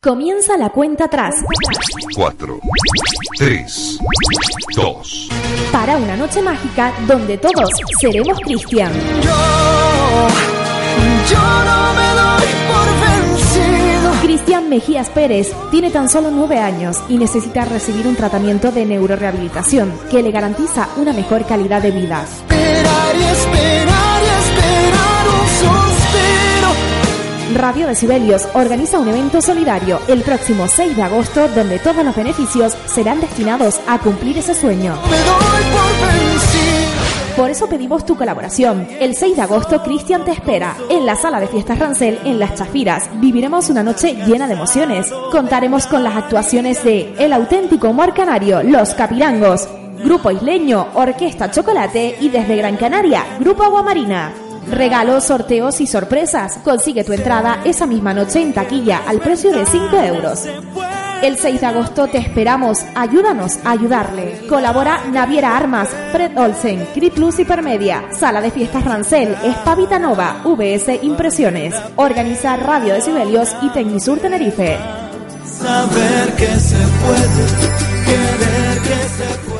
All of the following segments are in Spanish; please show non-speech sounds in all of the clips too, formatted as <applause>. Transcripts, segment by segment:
Comienza la cuenta atrás. 4, 3, 2. Para una noche mágica donde todos seremos Cristian. Yo, yo no me doy por vencido. Cristian Mejías Pérez tiene tan solo 9 años y necesita recibir un tratamiento de neurorehabilitación que le garantiza una mejor calidad de vida. Esperar y esperar Radio Decibelios organiza un evento solidario el próximo 6 de agosto donde todos los beneficios serán destinados a cumplir ese sueño. Por eso pedimos tu colaboración. El 6 de agosto Cristian te espera en la sala de fiestas Rancel en Las Chafiras. Viviremos una noche llena de emociones. Contaremos con las actuaciones de El auténtico Humor Canario, Los Capirangos, Grupo Isleño, Orquesta Chocolate y desde Gran Canaria, Grupo Aguamarina. Regalos, sorteos y sorpresas. Consigue tu entrada esa misma noche en taquilla al precio de 5 euros. El 6 de agosto te esperamos. Ayúdanos a ayudarle. Colabora Naviera Armas, Fred Olsen, Criplus Hipermedia, Sala de Fiestas Rancel, Espavita Nova, VS Impresiones. Organiza Radio Decibelios y Tecnisur Tenerife. Saber que se puede, querer que se pueda.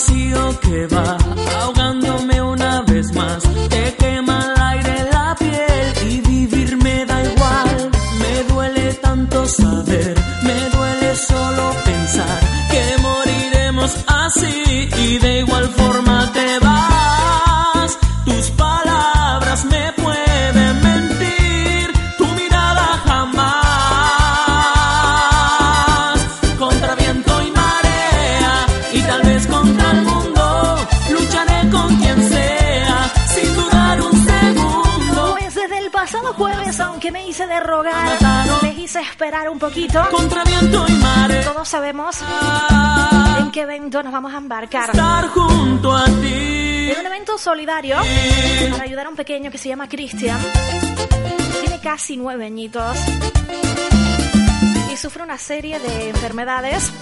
Vacío que va sabemos en qué evento nos vamos a embarcar. Estar junto a ti. En un evento solidario para ayudar a un pequeño que se llama Cristian. Tiene casi nueve añitos y sufre una serie de enfermedades.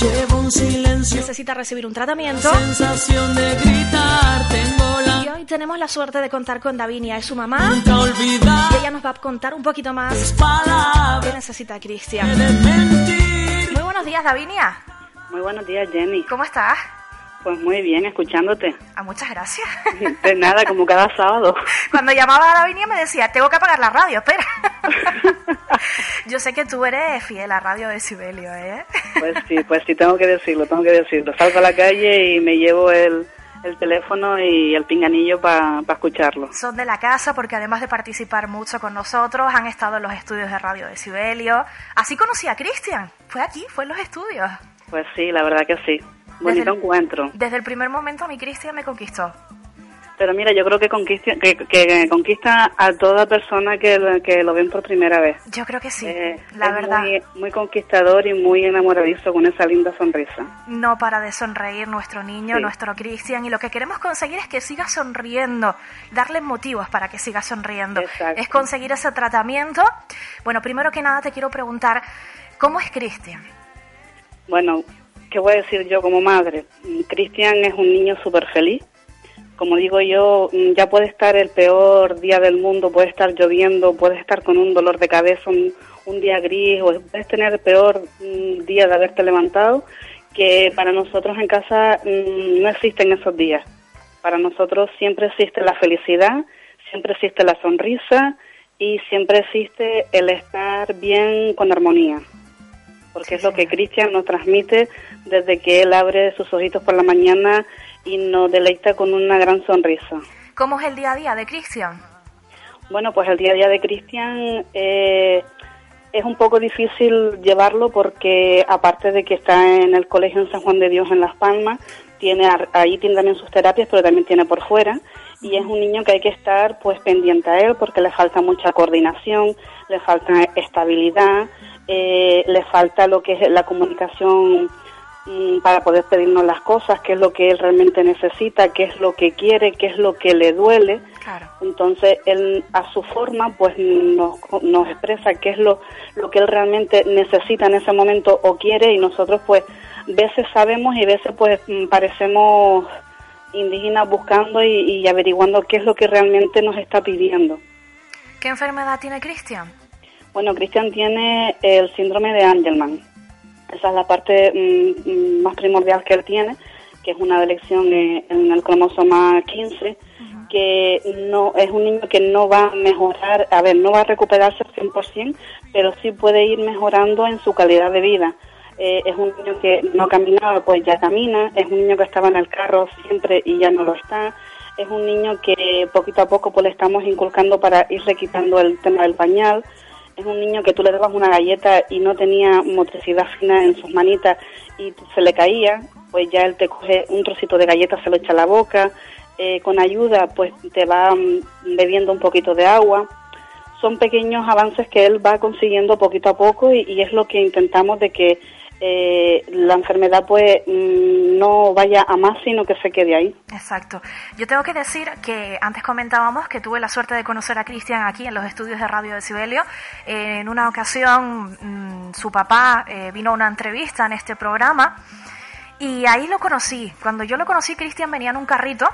Llevo un silencio, Necesita recibir un tratamiento. sensación de gritar. Tengo Y hoy tenemos la suerte de contar con Davinia, es su mamá. nunca. Y ella nos va a contar un poquito más qué necesita Cristian. Buenos días, Davinia. Muy buenos días, Jenny. ¿Cómo estás? Pues muy bien, escuchándote. Ah, muchas gracias. <laughs> De nada, como cada sábado. Cuando llamaba a Davinia me decía, tengo que apagar la radio, espera. <laughs> Yo sé que tú eres fiel a Radio de Sibelio, ¿eh? Pues sí, pues sí, tengo que decirlo, tengo que decirlo. Salgo a la calle y me llevo el, el teléfono y el pinganillo para escucharlo. Son de la casa porque además de participar mucho con nosotros, han estado en los estudios de Radio de Sibelio. Así conocí a Cristian. Fue aquí, fue en los estudios. Pues sí, la verdad que sí. Bonito Desde el- encuentro. Desde el primer momento a mi Cristian me conquistó. Pero mira, yo creo que conquista, que, que conquista a toda persona que, lo- que lo ven por primera vez. Yo creo que sí, Eh, la es verdad. Muy, muy conquistador y muy enamoradizo con esa linda sonrisa. No para de sonreír nuestro niño, Sí. nuestro Cristian, y lo que queremos conseguir es que siga sonriendo, darle motivos para que siga sonriendo. Exacto. Es conseguir ese tratamiento. Bueno, primero que nada te quiero preguntar, ¿cómo es Cristian? Bueno, ¿qué voy a decir yo como madre? Cristian es un niño súper feliz. Como digo yo, mm, ya puede estar el peor día del mundo, puede estar lloviendo, puede estar con un dolor de cabeza, un, un día gris, o puedes tener el peor mm, día de haberte levantado, que para nosotros en casa mm, no existen esos días. Para nosotros siempre existe la felicidad, siempre existe la sonrisa y siempre existe el estar bien con armonía porque es lo que Cristian nos transmite desde que él abre sus ojitos por la mañana y nos deleita con una gran sonrisa. ¿Cómo es el día a día de Cristian? Bueno, pues el día a día de Cristian eh, es un poco difícil llevarlo porque aparte de que está en el colegio en San Juan de Dios en Las Palmas, tiene ahí tiene también sus terapias, pero también tiene por fuera y es un niño que hay que estar pues pendiente a él porque le falta mucha coordinación, le falta estabilidad, eh, le falta lo que es la comunicación para poder pedirnos las cosas, qué es lo que él realmente necesita, qué es lo que quiere, qué es lo que le duele. Entonces él a su forma pues nos, nos expresa qué es lo, lo que él realmente necesita en ese momento o quiere y nosotros pues veces sabemos y veces pues mm, parecemos indígenas buscando y, y averiguando qué es lo que realmente nos está pidiendo. ¿Qué enfermedad tiene Cristian? Bueno, Cristian tiene el síndrome de Angelman. Esa es la parte mm, mm, más primordial que él tiene, que es una delección en el cromosoma 15, que no es un niño que no va a mejorar, a ver, no va a recuperarse al 100%, pero sí puede ir mejorando en su calidad de vida. Eh, es un niño que no caminaba, pues ya camina, es un niño que estaba en el carro siempre y ya no lo está, es un niño que poquito a poco pues le estamos inculcando para irle quitando el tema del pañal, es un niño que tú le dabas una galleta y no tenía motricidad fina en sus manitas y se le caía, pues ya él te coge un trocito de galleta, se lo echa a la boca, eh, con ayuda pues te va mm, bebiendo un poquito de agua. Son pequeños avances que él va consiguiendo poquito a poco y es lo que intentamos de que eh, la enfermedad pues mm, no vaya a más, sino que se quede ahí. Exacto. Yo tengo que decir que antes comentábamos que tuve la suerte de conocer a Cristian aquí en los estudios de Radio de Sibelio. en una ocasión mm, su papá eh, vino a una entrevista en este programa y ahí lo conocí. Cuando yo lo conocí, Cristian venía en un carrito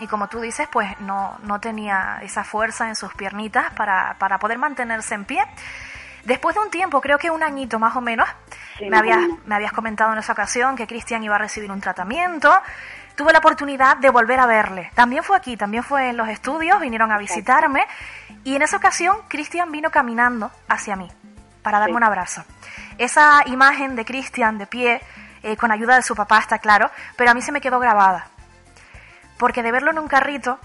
y como tú dices, pues no, no tenía esa fuerza en sus piernitas para, para poder mantenerse en pie. Después de un tiempo, creo que un añito más o menos, me, habías, me habías comentado en esa ocasión que Cristian iba a recibir un tratamiento. Tuve la oportunidad de volver a verle. También fue aquí, también fue en los estudios, vinieron a visitarme. Y en esa ocasión, Cristian vino caminando hacia mí para darme un abrazo. Esa imagen de Cristian de pie, eh, con ayuda de su papá, está claro, pero a mí se me quedó grabada. Porque de verlo en un carrito,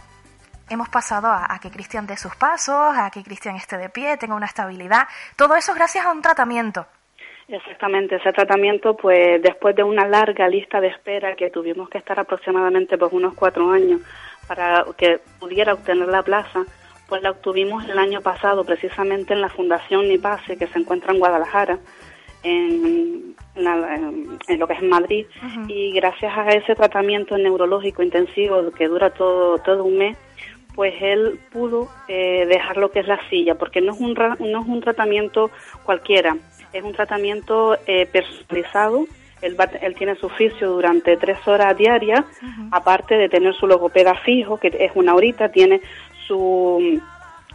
hemos pasado a, que Cristian dé sus pasos, a que Cristian esté de pie, tenga una estabilidad. Todo eso gracias a un tratamiento. Exactamente, ese tratamiento, pues después de una larga lista de espera que tuvimos que estar aproximadamente pues unos cuatro años para que pudiera obtener la plaza, pues la obtuvimos el año pasado precisamente en la Fundación Nipase que se encuentra en Guadalajara, en, lo que es Madrid, y gracias a ese tratamiento neurológico intensivo que dura todo, todo un mes, pues él pudo eh, dejar lo que es la silla, porque no es un, no es un tratamiento cualquiera, es un tratamiento eh, personalizado. Él, él tiene su oficio durante tres horas diarias, aparte de tener su logopeda fijo, que es una horita, tiene su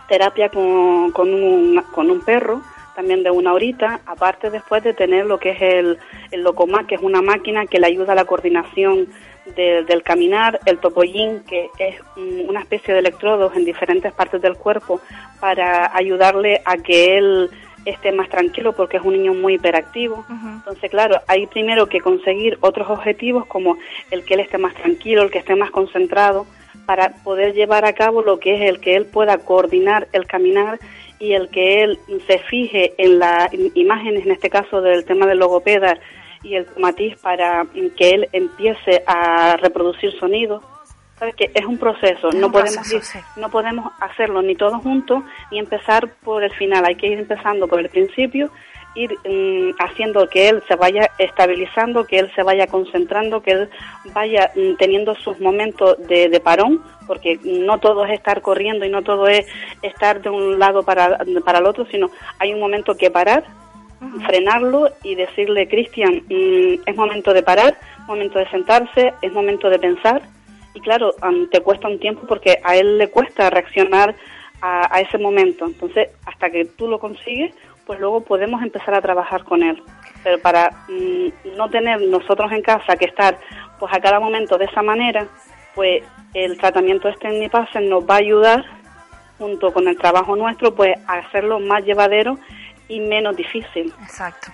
terapia con, con, un, con un perro, también de una horita, aparte después de tener lo que es el, el Locomac, que es una máquina que le ayuda a la coordinación del caminar, el topollín, que es una especie de electrodos en diferentes partes del cuerpo para ayudarle a que él esté más tranquilo porque es un niño muy hiperactivo. Entonces, claro, hay primero que conseguir otros objetivos como el que él esté más tranquilo, el que esté más concentrado, para poder llevar a cabo lo que es el que él pueda coordinar el caminar y el que él se fije en las imágenes, en este caso del tema del logopeda, y el matiz para que él empiece a reproducir sonidos. ¿Sabes que Es un proceso, no, podemos no podemos hacerlo ni todos juntos ni empezar por el final, hay que ir empezando por el principio, ir mm, haciendo que él se vaya estabilizando, que él se vaya concentrando, que él vaya mm, teniendo sus momentos de, de, parón, porque no todo es estar corriendo y no todo es estar de un lado para, para el otro, sino hay un momento que parar, frenarlo y decirle, Cristian, mm, es momento de parar, momento de sentarse, es momento de pensar. Y claro, te cuesta un tiempo porque a él le cuesta reaccionar a, ese momento. Entonces, hasta que tú lo consigues, pues luego podemos empezar a trabajar con él. Pero para mm, no tener nosotros en casa que estar pues a cada momento de esa manera, pues el tratamiento este en mi nos va a ayudar junto con el trabajo nuestro pues a hacerlo más llevadero y menos difícil. Exacto.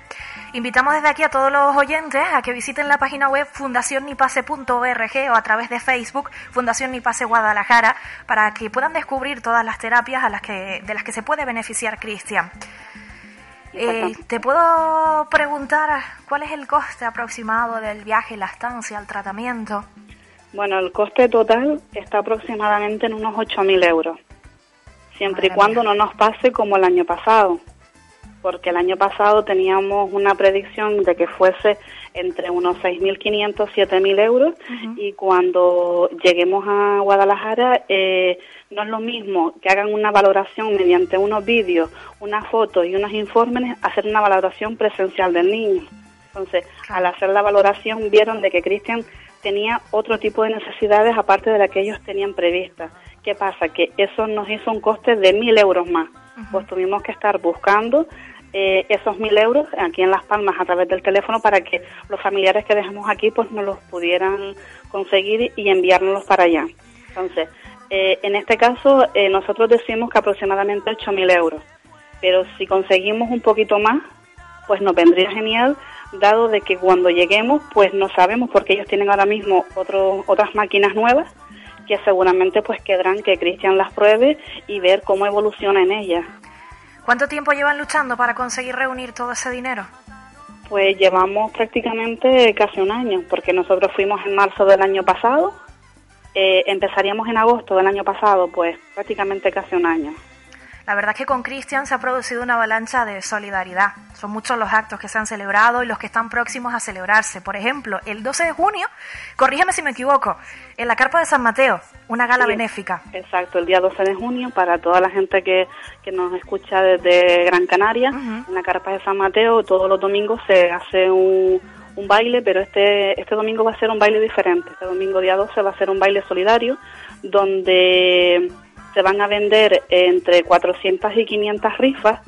Invitamos desde aquí a todos los oyentes a que visiten la página web fundacionnipase.org o a través de Facebook Fundación Nipase Guadalajara para que puedan descubrir todas las terapias a las que, de las que se puede beneficiar Cristian. Eh, ¿Te puedo preguntar cuál es el coste aproximado del viaje, la estancia, el tratamiento? Bueno, el coste total está aproximadamente en unos 8.000 euros, siempre y cuando no nos pase como el año pasado porque el año pasado teníamos una predicción de que fuese entre unos 6.500, 7.000 euros y cuando lleguemos a Guadalajara eh, no es lo mismo que hagan una valoración mediante unos vídeos, unas fotos y unos informes, hacer una valoración presencial del niño. Entonces, al hacer la valoración vieron de que Cristian tenía otro tipo de necesidades aparte de las que ellos tenían previstas. ¿Qué pasa? Que eso nos hizo un coste de 1.000 euros más. Pues tuvimos que estar buscando eh, esos mil euros aquí en Las Palmas a través del teléfono para que los familiares que dejamos aquí pues nos los pudieran conseguir y enviárnoslos para allá. Entonces, eh, en este caso eh, nosotros decimos que aproximadamente ocho mil euros, pero si conseguimos un poquito más, pues nos vendría genial, dado de que cuando lleguemos pues no sabemos porque ellos tienen ahora mismo otro, otras máquinas nuevas que seguramente pues quedarán que Cristian las pruebe y ver cómo evoluciona en ellas. ¿Cuánto tiempo llevan luchando para conseguir reunir todo ese dinero? Pues llevamos prácticamente casi un año, porque nosotros fuimos en marzo del año pasado, eh, empezaríamos en agosto del año pasado, pues prácticamente casi un año. La verdad es que con Cristian se ha producido una avalancha de solidaridad. Son muchos los actos que se han celebrado y los que están próximos a celebrarse. Por ejemplo, el 12 de junio, corrígeme si me equivoco, en la Carpa de San Mateo, una gala benéfica. Exacto, el día 12 de junio, para toda la gente que, que nos escucha desde Gran Canaria, en la Carpa de San Mateo, todos los domingos se hace un, un baile, pero este, este domingo va a ser un baile diferente. Este domingo día 12 va a ser un baile solidario, donde se van a vender entre 400 y 500 rifas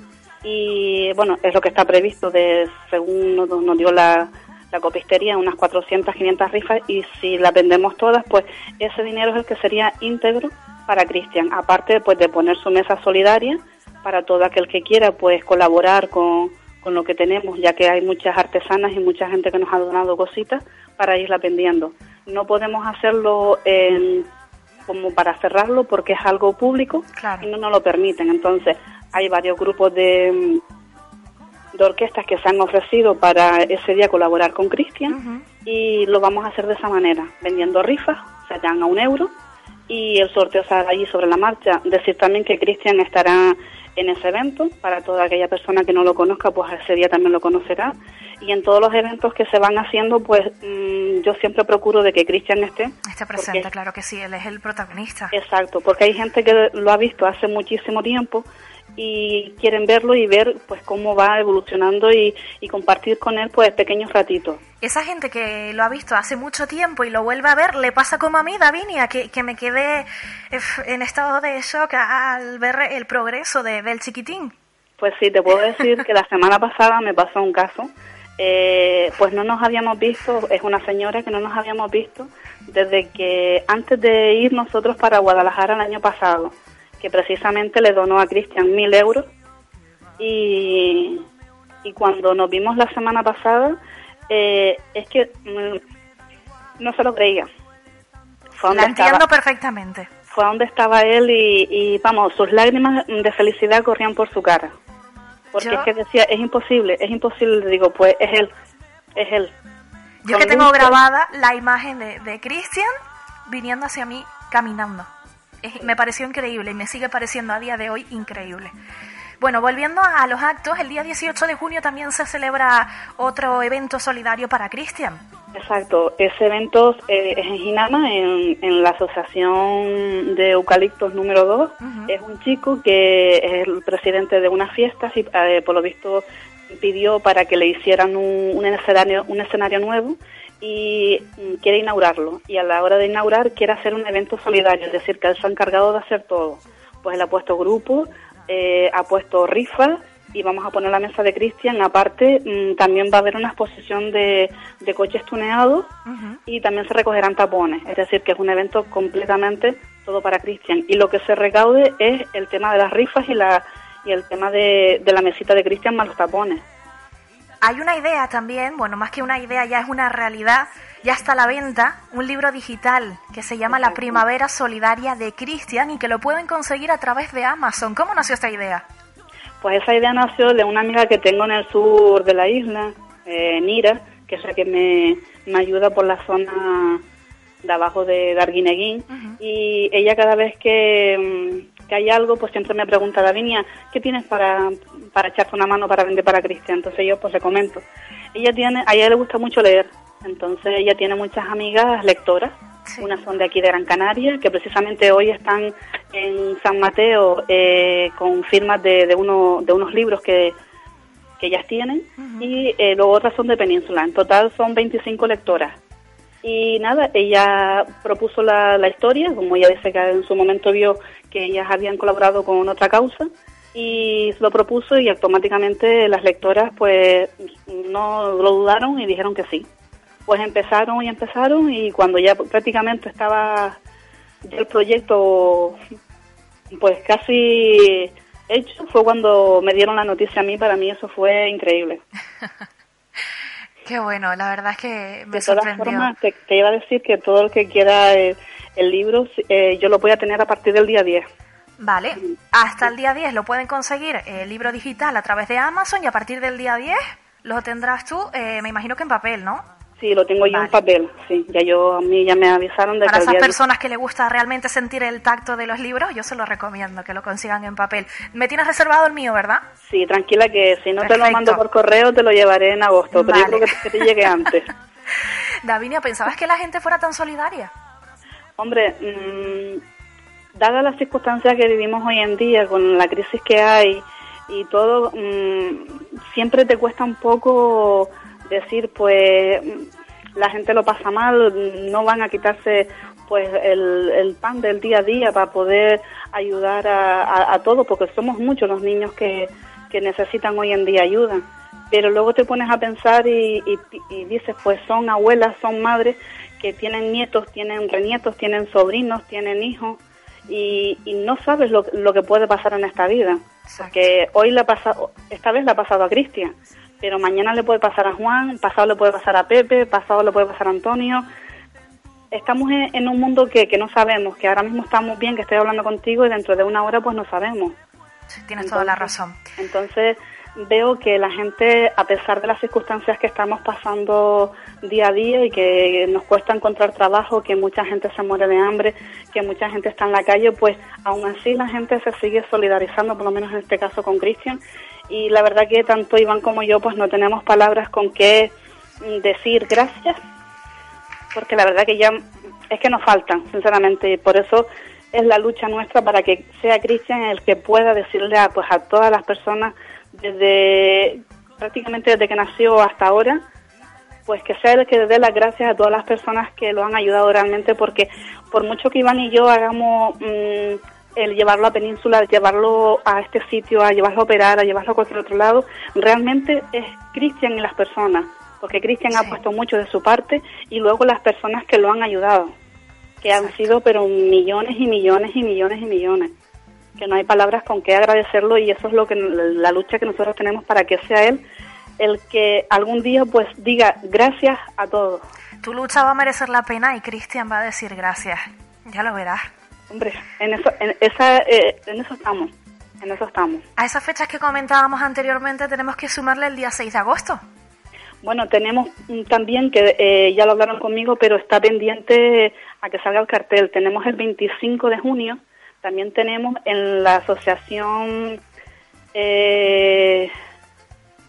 y bueno, es lo que está previsto de según nos, dio la, la copistería, unas 400, 500 rifas y si las vendemos todas, pues ese dinero es el que sería íntegro para Cristian, aparte pues de poner su mesa solidaria para todo aquel que quiera pues colaborar con, con lo que tenemos, ya que hay muchas artesanas y mucha gente que nos ha donado cositas para irla vendiendo. No podemos hacerlo en como para cerrarlo porque es algo público y no nos lo permiten. Entonces, hay varios grupos de, de orquestas que se han ofrecido para ese día colaborar con Cristian y lo vamos a hacer de esa manera, vendiendo rifas, se dan a un euro y el sorteo se hará allí sobre la marcha. Decir también que Cristian estará en ese evento, para toda aquella persona que no lo conozca, pues ese día también lo conocerá. Y en todos los eventos que se van haciendo, pues mm, yo siempre procuro de que Cristian esté. Esté presente, claro que sí, él es el protagonista. Exacto, porque hay gente que lo ha visto hace muchísimo tiempo y quieren verlo y ver pues cómo va evolucionando y, compartir con él pues pequeños ratitos. Esa gente que lo ha visto hace mucho tiempo y lo vuelve a ver, le pasa como a mí, Davinia, que, que me quedé eh, en estado de shock al ver el progreso de, del chiquitín. Pues sí, te puedo decir que la semana pasada me pasó un caso. Eh, pues no nos habíamos visto, es una señora que no nos habíamos visto desde que antes de ir nosotros para Guadalajara el año pasado que precisamente le donó a Cristian mil euros y, y cuando nos vimos la semana pasada eh, es que mm, no se lo creía. Fue la entiendo perfectamente. Fue donde estaba él y, vamos, sus lágrimas de felicidad corrían por su cara. Porque es que decía, es imposible, es imposible, le digo, pues es él, es él. Yo que tengo grabada la imagen de, de Cristian viniendo hacia mí caminando me pareció increíble y me sigue pareciendo a día de hoy increíble. Bueno, volviendo a los actos, el día 18 de junio también se celebra otro evento solidario para Cristian. Exacto, ese evento eh, es en Ginama, en, la Asociación de Eucaliptos número 2. Es un chico que es el presidente de unas fiestas y eh, por lo visto pidió para que le hicieran un, escenario, un escenario nuevo y mm, quiere inaugurarlo. Y a la hora de inaugurar quiere hacer un evento solidario, es decir, que él se ha encargado de hacer todo. Pues él ha puesto grupo, eh, ha puesto rifa y vamos a poner la mesa de Cristian. Aparte, mm, también va a haber una exposición de, de coches tuneados y también se recogerán tapones. Es decir, que es un evento completamente todo para Cristian. Y lo que se recaude es el tema de las rifas y, la, y el tema de, de la mesita de Cristian más los tapones. Hay una idea también, bueno, más que una idea, ya es una realidad, ya está a la venta, un libro digital que se llama La Primavera Solidaria de Cristian y que lo pueden conseguir a través de Amazon. ¿Cómo nació esta idea? Pues esa idea nació de una amiga que tengo en el sur de la isla, eh, Nira, que es la que me, me ayuda por la zona de abajo de Darguineguín. Y ella cada vez que, mm, que, hay algo, pues siempre me pregunta, Davinia, ¿qué tienes para, para echarte una mano para vender para Cristian. Entonces yo pues le comento. Ella tiene, a ella le gusta mucho leer, entonces ella tiene muchas amigas lectoras. Unas son de aquí de Gran Canaria, que precisamente hoy están en San Mateo eh, con firmas de, de, uno, de unos libros que, que ellas tienen, y eh, luego otras son de Península. En total son 25 lectoras. Y nada, ella propuso la, la historia, como ella dice que en su momento vio que ellas habían colaborado con otra causa, y lo propuso y automáticamente las lectoras pues no lo dudaron y dijeron que sí. Pues empezaron y empezaron y cuando ya prácticamente estaba el proyecto pues casi hecho fue cuando me dieron la noticia a mí, para mí eso fue increíble. <laughs> Qué bueno, la verdad es que me De todas formas, te, iba a decir que todo el que quiera el, libro, eh, yo lo voy a tener a partir del día 10. Vale, hasta el día 10 lo pueden conseguir el libro digital a través de Amazon y a partir del día 10 lo tendrás tú, eh, me imagino que en papel, ¿no? Sí, lo tengo yo en papel, sí. Ya yo, a mí ya me avisaron de Para que esas personas que le gusta realmente sentir el tacto de los libros, yo se lo recomiendo que lo consigan en papel. Me tienes reservado el mío, ¿verdad? Sí, tranquila que si no te lo mando por correo te lo llevaré en agosto, pero yo creo que, te llegue antes. <laughs> Davinia, ¿pensabas que la gente fuera tan solidaria? Hombre, mmm, dadas las circunstancias que vivimos hoy en día, con la crisis que hay y todo, mmm, siempre te cuesta un poco decir, pues la gente lo pasa mal, no van a quitarse pues el, pan del día a día para poder ayudar a, a, todos, porque somos muchos los niños que, que, necesitan hoy en día ayuda. Pero luego te pones a pensar y, y, dices, pues son abuelas, son madres que tienen nietos, tienen renietos, tienen sobrinos, tienen hijos y, y no sabes lo, lo, que puede pasar en esta vida. Porque hoy la pasado, esta vez la ha pasado a Cristian, pero mañana le puede pasar a Juan, pasado le puede pasar a Pepe, pasado le puede pasar a Antonio. Estamos en, un mundo que, que, no sabemos, que ahora mismo estamos bien, que estoy hablando contigo y dentro de una hora pues no sabemos. Tienes toda la razón. Entonces veo que la gente, a pesar de las circunstancias que estamos pasando día a día y que nos cuesta encontrar trabajo, que mucha gente se muere de hambre, que mucha gente está en la calle, pues aún así la gente se sigue solidarizando, por lo menos en este caso con Cristian, y la verdad que tanto Iván como yo pues no tenemos palabras con qué decir gracias porque la verdad que ya es que nos faltan sinceramente y por eso es la lucha nuestra para que sea Cristian el que pueda decirle a pues a todas las personas desde prácticamente desde que nació hasta ahora pues que sea el que dé las gracias a todas las personas que lo han ayudado realmente porque por mucho que Iván y yo hagamos mmm, el llevarlo a Península, llevarlo a este sitio, a llevarlo a operar, a llevarlo a cualquier otro lado, realmente es Cristian y las personas, porque Cristian sí. ha puesto mucho de su parte y luego las personas que lo han ayudado, que Exacto. han sido pero millones y millones y millones y millones, que no hay palabras con qué agradecerlo y eso es lo que la lucha que nosotros tenemos para que sea él el que algún día pues diga gracias a todos. Tu lucha va a merecer la pena y Cristian va a decir gracias, ya lo verás. Hombre, en eso, en, esa, eh, en eso estamos, en eso estamos. A esas fechas que comentábamos anteriormente tenemos que sumarle el día 6 de agosto. Bueno, tenemos también que eh, ya lo hablaron conmigo, pero está pendiente a que salga el cartel. Tenemos el 25 de junio, también tenemos en la asociación, eh,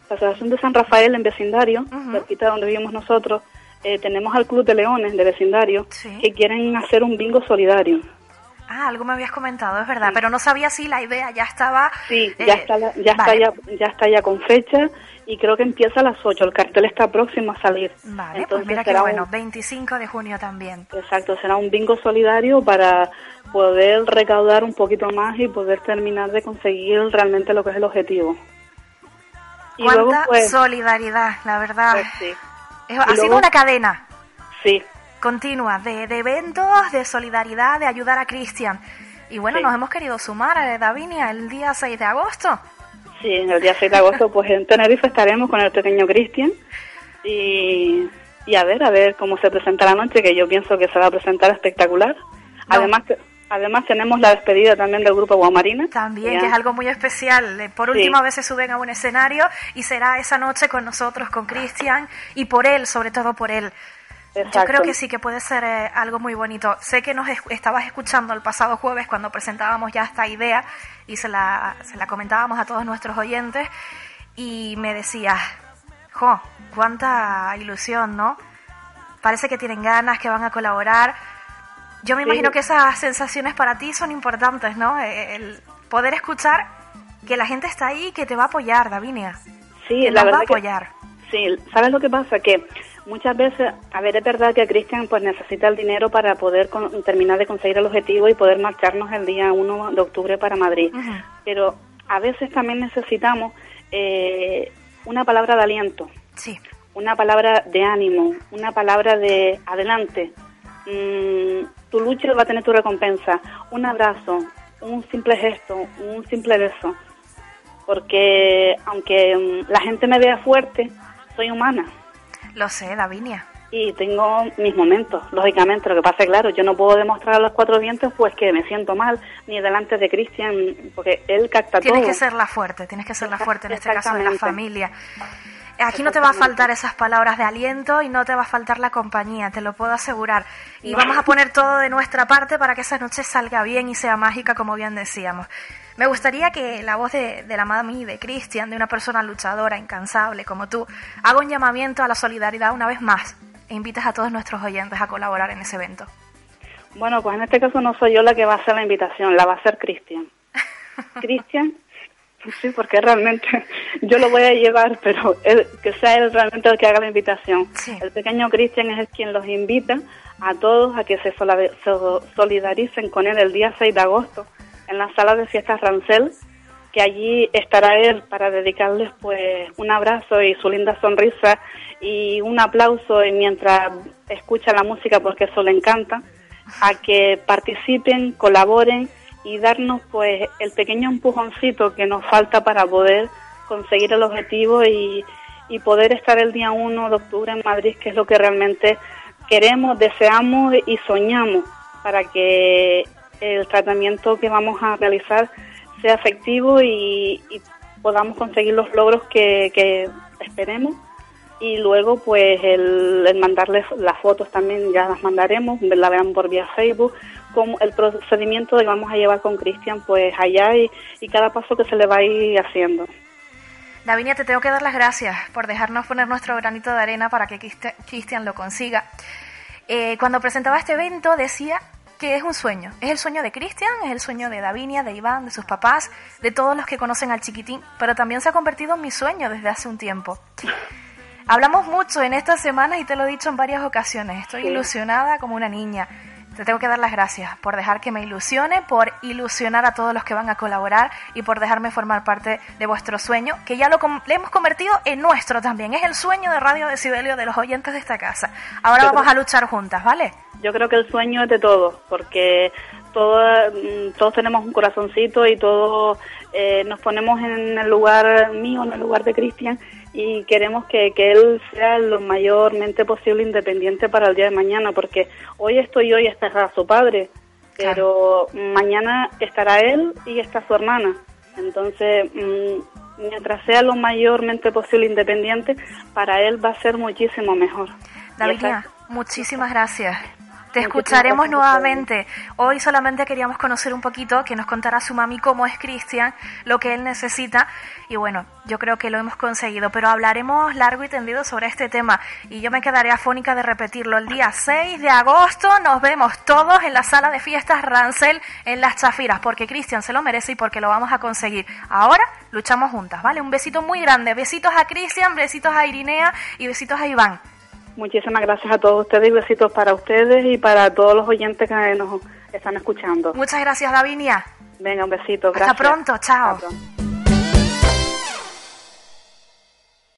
la asociación de San Rafael en vecindario, uh -huh. cerquita donde vivimos nosotros, eh, tenemos al Club de Leones de vecindario sí. que quieren hacer un bingo solidario. Ah, algo me habías comentado, es verdad, sí. pero no sabía si la idea ya estaba... Sí, ya, eh, está, ya, vale. está ya, ya está ya con fecha y creo que empieza a las 8, el cartel está próximo a salir. Vale, Entonces, pues mira qué bueno, un... 25 de junio también. Exacto, será un bingo solidario para poder recaudar un poquito más y poder terminar de conseguir realmente lo que es el objetivo. Y Cuánta luego, pues, solidaridad, la verdad. Pues sí. Es, ha luego, sido una cadena. Sí, continua de, de, eventos, de solidaridad, de ayudar a Cristian. Y bueno, sí. nos hemos querido sumar a Davinia el día 6 de agosto. Sí, el día 6 de agosto pues en Tenerife estaremos con el pequeño Cristian y, y, a ver, a ver cómo se presenta la noche, que yo pienso que se va a presentar espectacular. No. Además, Además tenemos la despedida también del grupo Guamarina. También, ya. que es algo muy especial. Eh, por última sí. vez se suben a un escenario y será esa noche con nosotros, con Cristian y por él, sobre todo por él. Yo creo que sí, que puede ser eh, algo muy bonito. Sé que nos estabas escuchando el pasado jueves cuando presentábamos ya esta idea y se la, se la comentábamos a todos nuestros oyentes y me decías, jo, cuánta ilusión, ¿no? Parece que tienen ganas, que van a colaborar. Yo me imagino que esas sensaciones para ti son importantes, ¿no? El poder escuchar que la gente está ahí y que te va a apoyar, Davinia. Sí, la verdad va a apoyar. sí, ¿sabes lo que pasa? Que muchas veces, a ver, es verdad que Cristian pues necesita el dinero para poder terminar de conseguir el objetivo y poder marcharnos el día 1 de octubre para Madrid. Pero a veces también necesitamos eh, una palabra de aliento. Sí. Una palabra de ánimo, una palabra de adelante. Mm, tu lucha va a tener tu recompensa. Un abrazo, un simple gesto, un simple beso. Porque aunque mm, la gente me vea fuerte, soy humana. Lo sé, Davinia. Y tengo mis momentos, lógicamente. Lo que pasa es, claro, yo no puedo demostrar a los cuatro dientes pues que me siento mal, ni delante de Cristian, porque él capta todo. Tienes que ser la fuerte, tienes que ser la fuerte en este caso de la familia. Aquí no te va a faltar esas palabras de aliento y no te va a faltar la compañía, te lo puedo asegurar. Y vamos a poner todo de nuestra parte para que esa noche salga bien y sea mágica, como bien decíamos. Me gustaría que la voz de, de la mami, de Cristian, de una persona luchadora, incansable como tú, haga un llamamiento a la solidaridad una vez más e invites a todos nuestros oyentes a colaborar en ese evento. Bueno, pues en este caso no soy yo la que va a hacer la invitación, la va a hacer Cristian. <laughs> Cristian Sí, porque realmente <laughs> yo lo voy a llevar, pero que sea él realmente el que haga la invitación. El pequeño Cristian es el quien los invita a todos a que se solidaricen con él el día 6 de agosto en la sala de fiestas Rancel, que allí estará él para dedicarles pues un abrazo y su linda sonrisa y un aplauso mientras escucha la música porque eso le encanta, a que participen, colaboren y darnos pues el pequeño empujoncito que nos falta para poder conseguir el objetivo y, y poder estar el día 1 de octubre en Madrid, que es lo que realmente queremos, deseamos y soñamos para que el tratamiento que vamos a realizar sea efectivo y, podamos conseguir los logros que, esperemos y luego pues el, mandarles las fotos también ya las mandaremos, la vean por vía Facebook, como el procedimiento que vamos a llevar con Cristian pues allá y, y, cada paso que se le va a ir haciendo. Davinia, te tengo que dar las gracias por dejarnos poner nuestro granito de arena para que Cristian lo consiga. Eh, cuando presentaba este evento decía que es un sueño. Es el sueño de Cristian, es el sueño de Davinia, de Iván, de sus papás, de todos los que conocen al chiquitín, pero también se ha convertido en mi sueño desde hace un tiempo. Hablamos mucho en estas semanas y te lo he dicho en varias ocasiones. Estoy ilusionada como una niña. Te tengo que dar las gracias por dejar que me ilusione, por ilusionar a todos los que van a colaborar y por dejarme formar parte de vuestro sueño, que ya lo le hemos convertido en nuestro también. Es el sueño de Radio Decibelio de los oyentes de esta casa. Ahora vamos a luchar juntas, ¿vale? Yo creo que el sueño es de todos, porque todos, mm, todos tenemos un corazoncito y todos eh, nos ponemos en el lugar mío, en el lugar de Cristian y queremos que, que, él sea lo mayormente posible independiente para el día de mañana, porque hoy estoy yo y estará su padre, pero mañana estará él y está su hermana. Entonces, mm, mientras sea lo mayormente posible independiente, para él va a ser muchísimo mejor. David, muchísimas gracias. Te escucharemos nuevamente. Hoy solamente queríamos conocer un poquito, que nos contará su mami cómo es Cristian, lo que él necesita. Y bueno, yo creo que lo hemos conseguido, pero hablaremos largo y tendido sobre este tema. Y yo me quedaré afónica de repetirlo. El día 6 de agosto nos vemos todos en la sala de fiestas Rancel en Las Chafiras, porque Cristian se lo merece y porque lo vamos a conseguir. Ahora luchamos juntas, ¿vale? Un besito muy grande. Besitos a Cristian, besitos a Irinea y besitos a Iván. Muchísimas gracias a todos ustedes y besitos para ustedes y para todos los oyentes que nos están escuchando. Muchas gracias, Davinia. Venga, un besito. Gracias. Hasta pronto, chao.